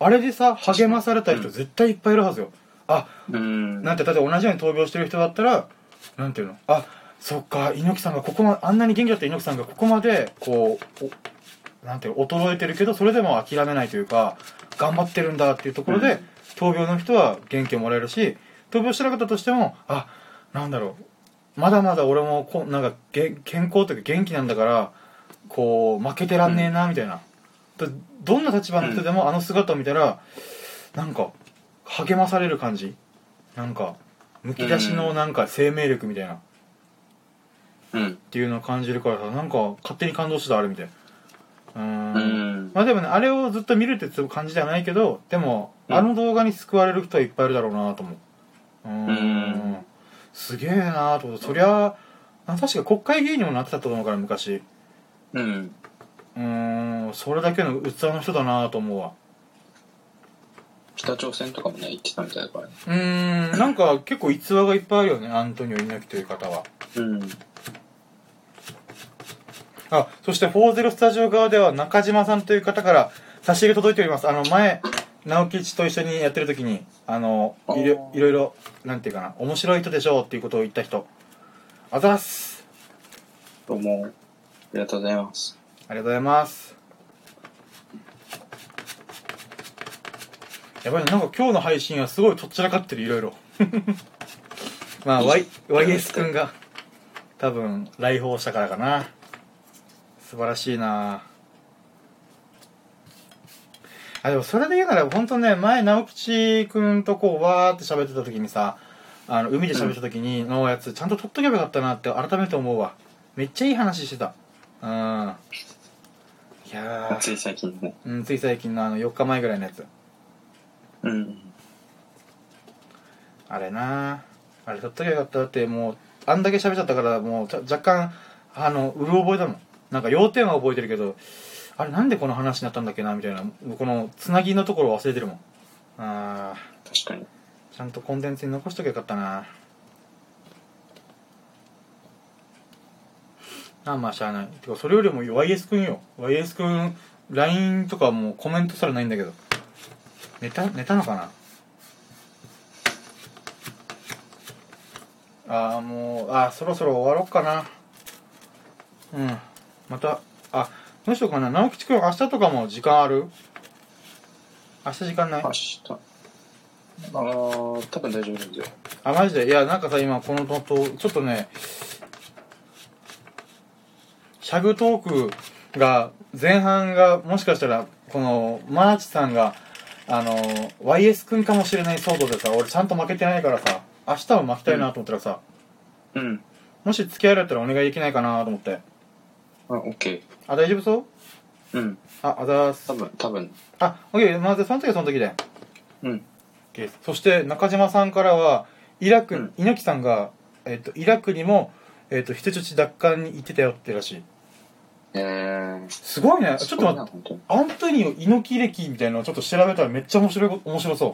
あれでさ励まされた人絶対いっぱいいるはずよ、あうん。なんて例えば同じように闘病してる人だったらなんていうの？あそっか猪木さんがここまあんなに元気だった猪木さんがここまでこうおなんていうの衰えてるけどそれでも諦めないというか頑張ってるんだっていうところで、うん闘病の人は元気をもらえるし闘病してなかったとしてもあなんだろう。まだまだ俺もこなんかげ健康というか元気なんだからこう負けてらんねえなみたいな、どどんな立場の人でもあの姿を見たら、なんか励まされる感じ。なんかむき出しのなんか生命力みたいな、っうん。ていうのを感じるからさなんか勝手に感動してたあれ見て。うーん。うん。まあでもねあれをずっと見るって感じじゃないけどでも、うんあの動画に救われる人はいっぱいいるだろうなと思う。うーん。うん。すげえなとそりゃあ確か国会議員にもなってたと思うから昔。うん。うーん。それだけの器の人だなと思うわ。北朝鮮とかもね、行ってたみたいだから。ね。うーん。なんか結構逸話がいっぱいあるよねアントニオ猪木という方は。うん。あそして40スタジオ側では中島さんという方から差し入れ届いております。あの前直吉と一緒にやってる時にあのいろいろいろなんていうかな面白い人でしょうっていうことを言った人。あざっす。どうも、ありがとうございます。ありがとうございます。やばいね。なんか今日の配信はすごいとっちらかってるいろいろ。まあ、y、YS 君が多分来訪したからかな。素晴らしいなあでもそれで言うなら本当ね前直吉君とこうわーって喋ってた時にさあの海で喋ってた時にのやつちゃんと撮っとけばよかったなって改めて思うわ。めっちゃいい話してた。うん。いやー。つい最近ね。うん、つい最近のあの4日前ぐらいのやつ。うん。あれなあれ撮っときゃよかっただってもうあんだけ喋っちゃったからもう若干あのうる覚えだもん。なんか要点は覚えてるけどあれなんでこの話になったんだっけなみたいなこのつなぎのところ忘れてるもん。あ確かに。ーちゃんとコンテンツに残しときゃよかったな。あまあしゃあない。てかそれよりも YS 君よ。YS 君 LINE とかもうコメントすらないんだけど。寝た寝たのかな。ああもうあーそろそろ終わろうかな。うん。またあどうしようかな？直吉君明日とかも時間ある？明日時間ない？明日。ああ、多分大丈夫ですよ。あマジで？いやなんかさ今このととちょっとねシャグトークが前半がもしかしたらこのマーチさんがあの YS 君かもしれない騒動でさ俺ちゃんと負けてないからさ明日は負けたいなと思ったらさ、うん。もし付き合えるやったらお願いできないかなと思って。あ、オッケあ大丈夫そう？ー。うん。ああざーす多分、多分。あオッケーまずその時はその時でうん。OK そして中島さんからはイラク、うん猪木さんが、えっとイラクにも、えっと人質奪還に行ってたよってらしいえー、すごいねちょっと待ってって。アントニオ猪木歴みたいなのをちょっと調べたらめっちゃ面白い面白そう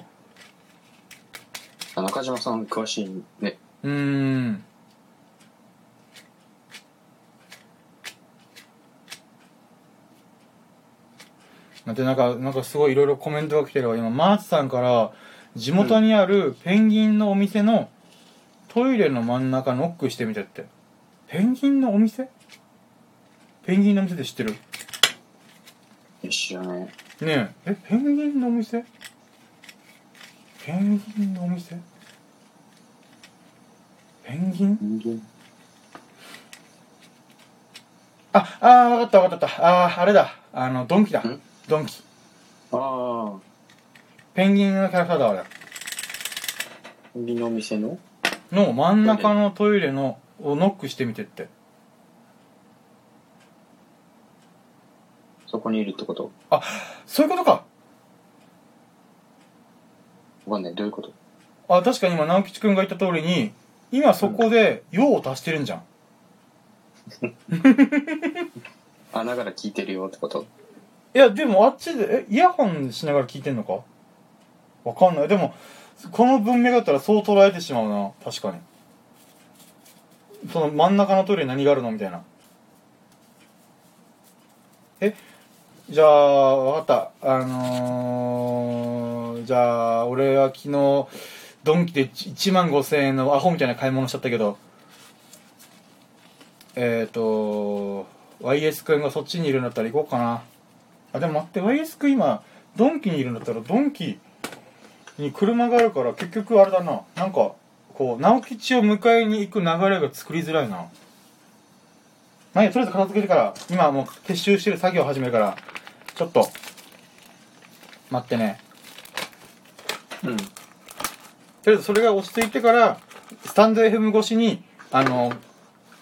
あ中島さん詳しいね。うーんだってなんかなんかすごいいろいろコメントが来てるわ今マーチさんから地元にあるペンギンのお店のトイレの真ん中ノックしてみてってペンギンのお店？ペンギンのお店って知ってる？よしよね。ねええペンギンのお店？ペンギンのお店？ペンギン？あ、あー、わかったわかった。あー、あれだ。あの、ドンキだん？ドンキ。ああ、ペンギンのキャラクターだ、あれ。右のお店の？の真ん中のトイレの、をノックしてみてって。そこにいるってこと？そういうことか。わかんない。どういうこと？あ、確かに今、直吉くんが言った通りに、今そこで用を足してるんじゃん。あ、だから聞いてるよってこと？いや、でもあっちで、え、イヤホンしながら聞いてんのか？わかんない。でも、この文明だったらそう捉えてしまうな。確かに。その真ん中のトイレに何があるのみたいな。え？じゃあ、わかった。あのー、じゃあ、俺は昨日、ドンキで1万5千円のアホみたいな買い物しちゃったけど、えっ、ー、と、YS 君がそっちにいるんだったら行こうかな。あ、でも待って、YS 君今、ドンキにいるんだったら、ドンキに車があるから、結局あれだな。なんか、こう、直吉を迎えに行く流れが作りづらいな。まあいいやとりあえず片付けてから、今もう撤収してる作業を始めるから、ちょっと、待ってね。うん。とりあえずそれが落ち着いてから、スタンド FM 越しに、あの、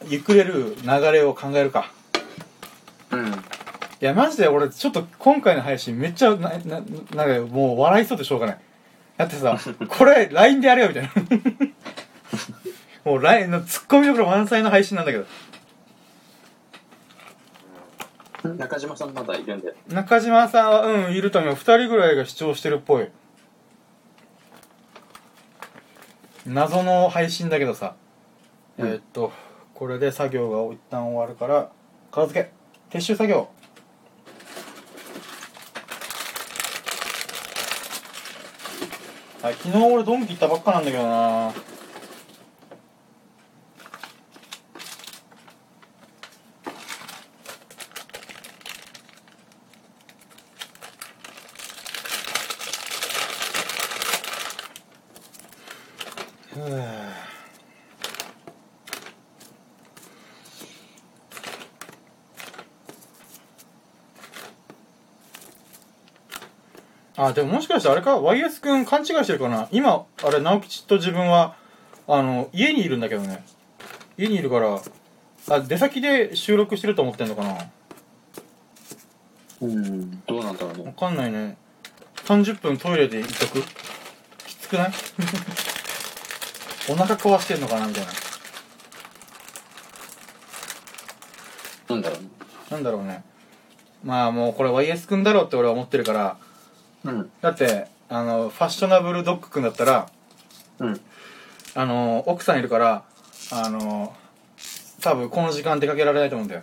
ゆくれる流れを考えるか。うん。いや、マジで俺、ちょっと今回の配信めっちゃ、な、な、なんかもう笑いそうでしょうがない。だってさ、これ LINE でやれよみたいな。もう LINE のツッコミどころ満載の配信なんだけど。中島さんまだいるんだよ。中島さんは、うん、いると思う。二人ぐらいが視聴してるっぽい。謎の配信だけどさ。うんえーっと、これで作業が一旦終わるから、片付け。撤収作業。はい、昨日俺ドンキ行ったばっかなんだけどな。あ、でももしかしてあれか ?YS くん勘違いしてるかな？今、あれ、直吉と自分は、あの、家にいるんだけどね。家にいるから、あ、出先で収録してると思ってんのかな？うん。どうなんだろうわね。かんないね。30分トイレでいっとくきつくない？お腹壊してんのかなみたいな。なんだろうね。なんだろうね。まあもうこれ YS くんだろうって俺は思ってるから、うん。だって、あの、ファッショナブルドッグくんだったら、うん。あの、奥さんいるから、あの、多分この時間出かけられないと思うんだよ。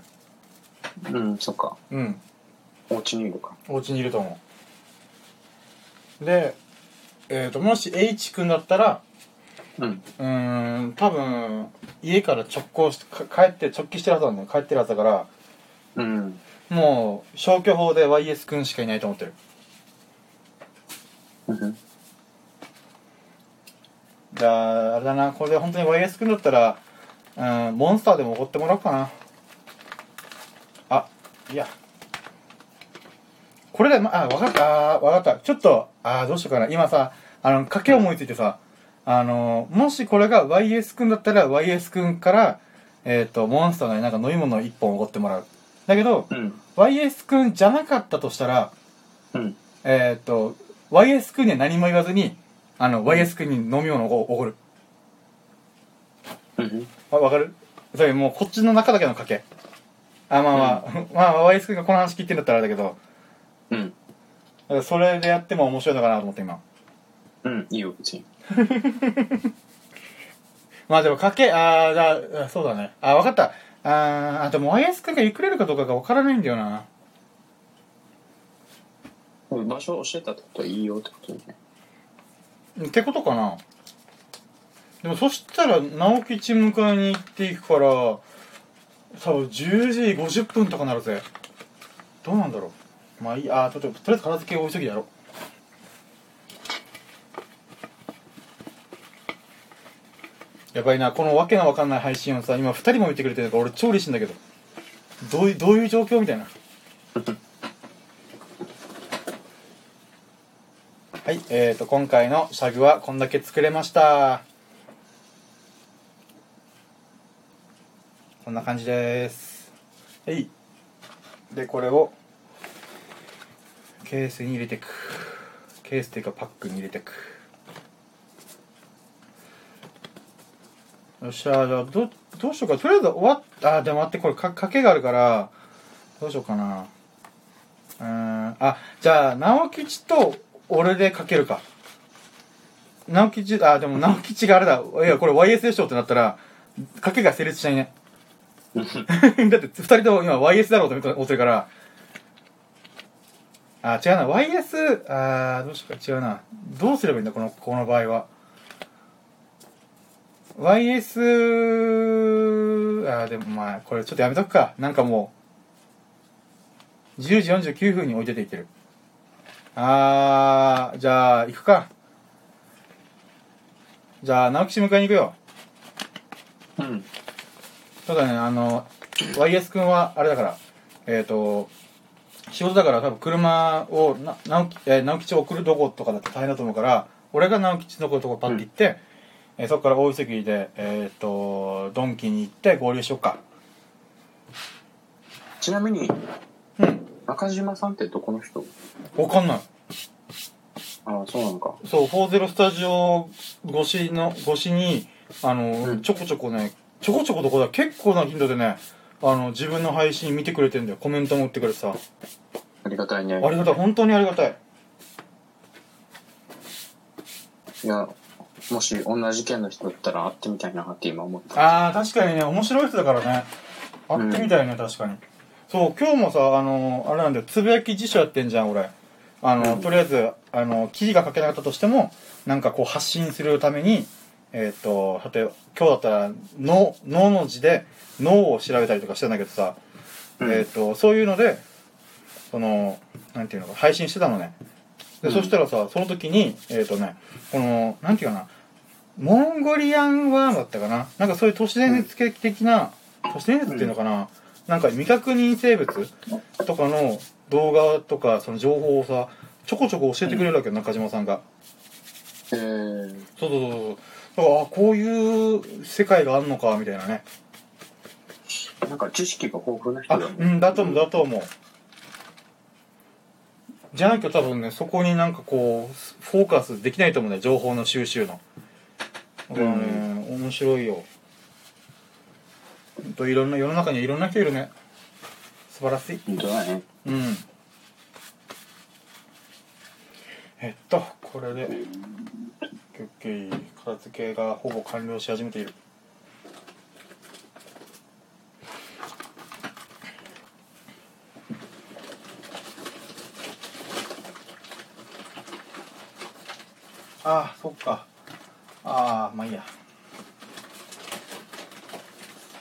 うん、そっか。うん。お家にいるか。お家にいると思う。で、えっ、と、もし H くんだったら、うん。うーん、多分、家から直行して、か帰って、直帰してるはずなんだよ。帰ってるはずだから、うん。もう、消去法で YS くんしかいないと思ってる。うん。じゃあ、あれだな、これで本当に YS くんだったら、うん、モンスターでも怒ってもらおうかな。あ、いや。これで、ま、あ、わかった、あーわかった。ちょっと、あーどうしようかな。今さ、あの、賭け思いついてさ、あの、もしこれが YS くんだったら、YS くんから、えっ、と、モンスターになんか飲み物一本おごってもらう。だけど、うん。YS くんじゃなかったとしたら、うん。えっ、と、YS くんには何も言わずに、あの、YS くんに飲み物をおごる。うん。わわかる？それもうこっちの中だけの賭け。あまあまあ、まあ YS 君がこの話聞いてんだったらあれだけどうん。だからそれでやっても面白いのかなと思って今うん、いいよ、別に。まあでもかけああじゃああそうだねあ分かったあーあでも YS 君がゆくれるかどうかが分からないんだよな場所を教えたってことはいいよってことね。ってことかな？でもそしたら直吉迎えに行っていくから多分10時50分とかなるぜ。どうなんだろう？まあいいあちょっととりあえず片付け大急ぎやろう。やばいな。このわけのわかんない配信をさ今2人も見てくれてるから俺超嬉しいんだけど。どうどういう状況みたいな。はい、えーと、今回のシャグはこんだけ作れました。こんな感じです。はい。で、これを、ケースに入れていく。ケースっていうかパックに入れていく。よっしゃ、じゃあ、ど、どうしようか。とりあえず終わった、あ、でも待って、これか、賭けがあるから、どうしようかな。うん、あ、じゃあ、直吉と俺でかけるか。直吉、あ、でも直吉があれだ。いや、これ YS でしょってなったら、かけが成立しないね。だって二人とも今 YS だろうと思ってるから。あ、違うな。YS、あーどうしようか。違うな。どうすればいいんだ、この、この場合は。YS、あーでもまあ、これちょっとやめとくか。なんかもう、10時49分に置いてていってる。あー、じゃあ、行くか。じゃあ、直吉迎えに行くよ。うん。そうだね、あの、YS 君は、あれだから、えっ、と、仕事だから多分車を、な直吉、えー直吉を送るとことかだと大変だと思うから、俺が直吉のとこパッて行って、えーそこから大急ぎで、えっ、と、ドンキに行って合流しよっか。ちなみに、うん。中島さんってどこの人？わかんない。ああ、そうなのか。そう、40スタジオ越しの、越しに、あの、うんちょこちょこね、ちょこちょこどこだ、結構な頻度でね、あの、自分の配信見てくれてんだよ。コメントも打ってくれてさ。ありがたいね。ありがたい、本当にありがたい。いや、もし同じ県の人だったら会ってみたいなって今思った。あー、確かにね、面白い人だからね。会ってみたいね、確かに。そう、今日もさ、あの、あれなんだよ、つぶやき辞書やってんじゃん、俺。あの、うん。とりあえず、あの、記事が書けなかったとしても、なんかこう発信するために、えっ、と、例えば、今日だったら、脳、脳の字で、脳を調べたりとかしてんだけどさ、うん。えっ、と、そういうので、その、なんていうのか、配信してたのね。で、うん。そしたらさ、その時に、えっ、とね、この、なんていうかな、モンゴリアンワームだったかな。なんかそういう都市伝説的な、都市伝説っていうのかな、なんか未確認生物とかの動画とか、その情報をさ、ちょこちょこ教えてくれるわけよ、中島さんが。えー、そうそうそうそう。だから、あ、こういう世界があるのか、みたいなね。なんか知識が豊富な人あ、だね。うん、だと思う、だと思う。じゃなきゃ多分ね、そこになんかこう、フォーカスできないと思うんだよ、情報の収集の。だからね、面白いよ。といろんな、世の中にはいろんな人いるね。素晴らしい。本当だね。うん。えっと、これで、オッケー片付けがほぼ完了し始めている。ああ、そっか。ああ、まあいいや。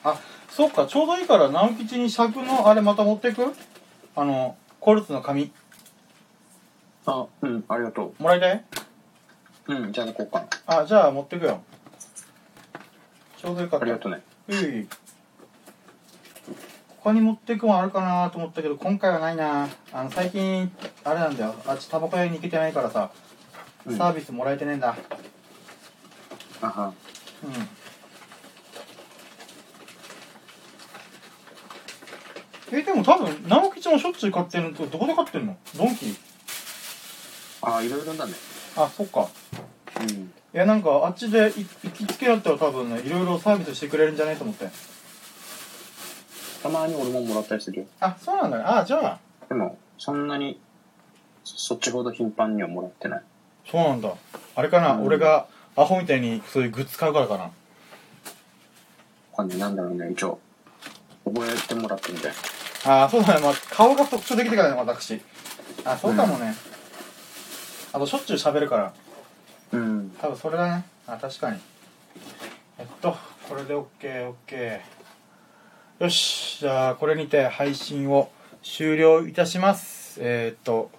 あ、そっか、ちょうどいいから、直吉に尺のあれまた持っていく？あの、コルツの紙、あ、うん、ありがと。もらいたい？ううん、じゃあね、こうかな。あ、じゃあ持ってくよ。ちょうどよかった。ありがとうね。うい。他に持っていくもんあるかなと思ったけど、今回はないな。あの、最近、あれなんだよ。あっちタバコ屋に行けてないからさ、うんサービスもらえてねえんだ。あは。うん。え、でも多分、直吉もしょっちゅう買ってるのどこで買ってんの？ドンキーあ、いろいろだね。あ、そっか。うん。いやなんかあっちでい行きつけだったら多分ねいろいろサービスしてくれるんじゃないと思ってたまに俺ももらったりするよ。あ、そうなんだね。あ、じゃあ、でも、そんなに、そっちほど頻繁にはもらってない。そうなんだ。あれかな、うん俺がアホみたいにそういうグッズ買うからかな。わかんない。なんだろうね、一応。覚えてもらってみたい。あ、そうだね。まあ、顔が特徴的だからね、私。あ、そうかもね。あと、しょっちゅう喋るから。うん。多分それだね。あ、確かに。えっと、これで OK、OK。よし。じゃあ、これにて配信を終了いたします。えーっと、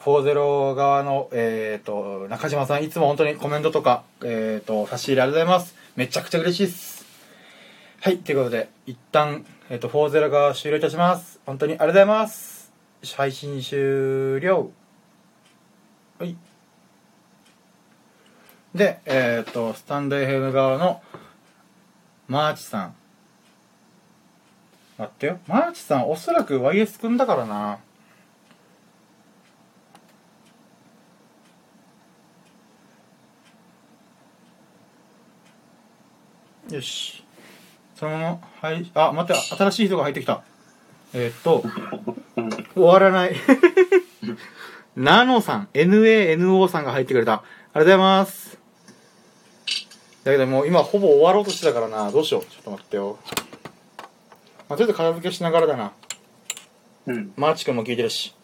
40側の、えーっと、中島さん、いつも本当にコメントとか、えーっと、差し入れありがとうございます。めちゃくちゃ嬉しいです。はい、ということで、一旦、えーっと、40側終了いたします。本当にありがとうございます。配信終了。はい。で、えっ、と、スタンド FM 側のマーチさん。待ってよ。マーチさん、おそらく YS くんだからな。よし。そのはい。あ、待って、新しい人が入ってきた。えっ、と、終わらない。ナノさん、NANO さんが入ってくれた。ありがとうございます。だけどもう今ほぼ終わろうとしてたからな。どうしよう。ちょっと待ってよ。まあ、とりあえず片付けしながらだな。うん。マーチ君も聞いてるし。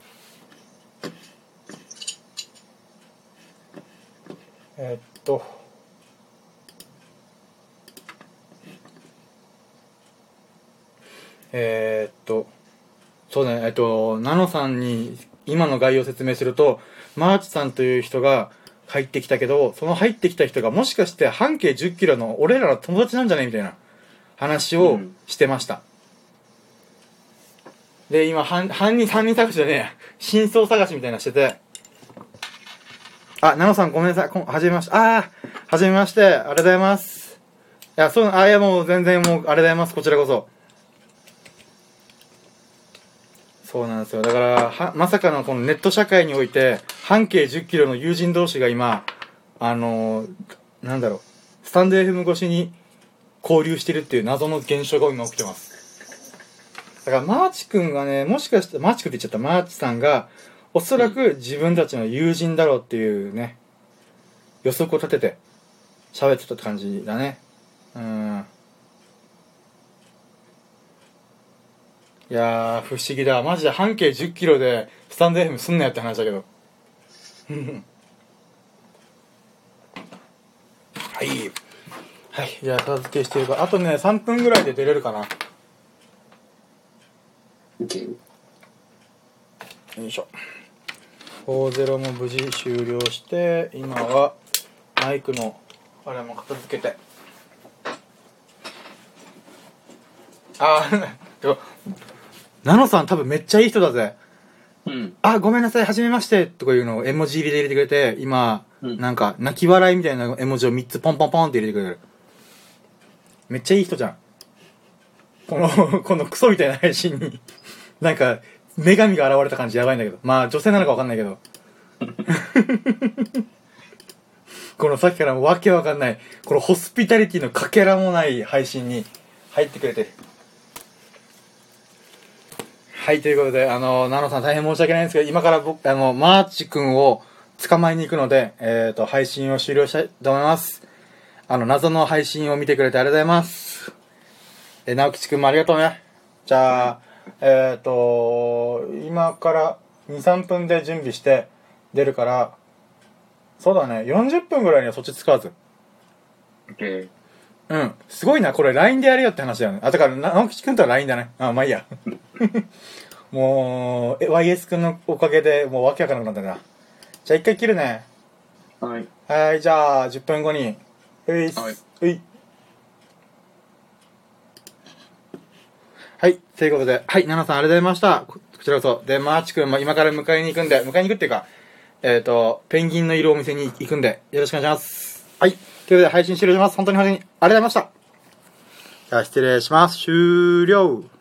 えーっと。えーっと。そうね、えっと、ナノさんに今の概要を説明すると、マーチさんという人が入ってきたけど、その入ってきた人がもしかして半径10キロの俺らの友達なんじゃねみたいな話をしてました。で、今、犯犯人、犯人探しでね、真相探しみたいなのしてて、あ、ナノさんごめんなさい。こんはじめまして。あー、はじめまして。ありがとうございます。いや、そう、あ、いや、もう全然もう、ありがとうございます。こちらこそ。そうなんですよ。だから、は、まさかのこのネット社会において、半径10キロの友人同士が今、あのーなんだろう、スタンド FM 越しに交流してるっていう謎の現象が今起きてます。だから、マーチ君がね、もしかして、マーチ君って言っちゃった、マーチさんが、おそらく自分たちの友人だろうっていうね、予測を立てて、喋ってたって感じだね。うん。いやー、不思議だ。マジで半径10キロでスタンド FM すんなよって話だけど。はい。はい。じゃあ、片付けしてるか。あとね、3分ぐらいで出れるかな。よいしょ。40も無事終了して、今はマイクのあれも片付けて。あー、でもナノさん多分めっちゃいい人だぜ。うん。あ、ごめんなさい、はじめまして、とかいうのを絵文字入れで入れてくれて、今、うんなんか、泣き笑いみたいな絵文字を3つポンポンポンって入れてくれる。めっちゃいい人じゃん。この、このクソみたいな配信に、なんか、女神が現れた感じやばいんだけど。まあ、女性なのかわかんないけど。このさっきからもわけわかんない、このホスピタリティのかけらもない配信に入ってくれてる。はい、ということで、あの、ナノさん大変申し訳ないんですけど、今から僕、あの、マーチ君を捕まえに行くので、えっ、と、配信を終了したいと思います。あの、謎の配信を見てくれてありがとうございます。え、直吉君もありがとうね。じゃあ、えっ、と、今から2、3分で準備して出るから、そうだね、40分ぐらいにはそっち使わず。OK。うん。すごいな、これ LINE でやるよって話だよね。あ、だから、な直吉くんとは LINE だね。あ、まあいいや。もう、え YS くんのおかげでもうわけわからなくなったな。じゃあ一回切るね。はい。はい、じゃあ10分後に。ういっす。はいうい。はい、ということで、はい、ナナさんありがとうございました。ここちらこそ。で、マーチくんも今から迎えに行くんで、迎えに行くっていうか、えっ、と、ペンギンのいるお店に行くんで、よろしくお願いします。はい、ということで配信終了します。本当に本当にありがとうございました。じゃあ失礼します。終了。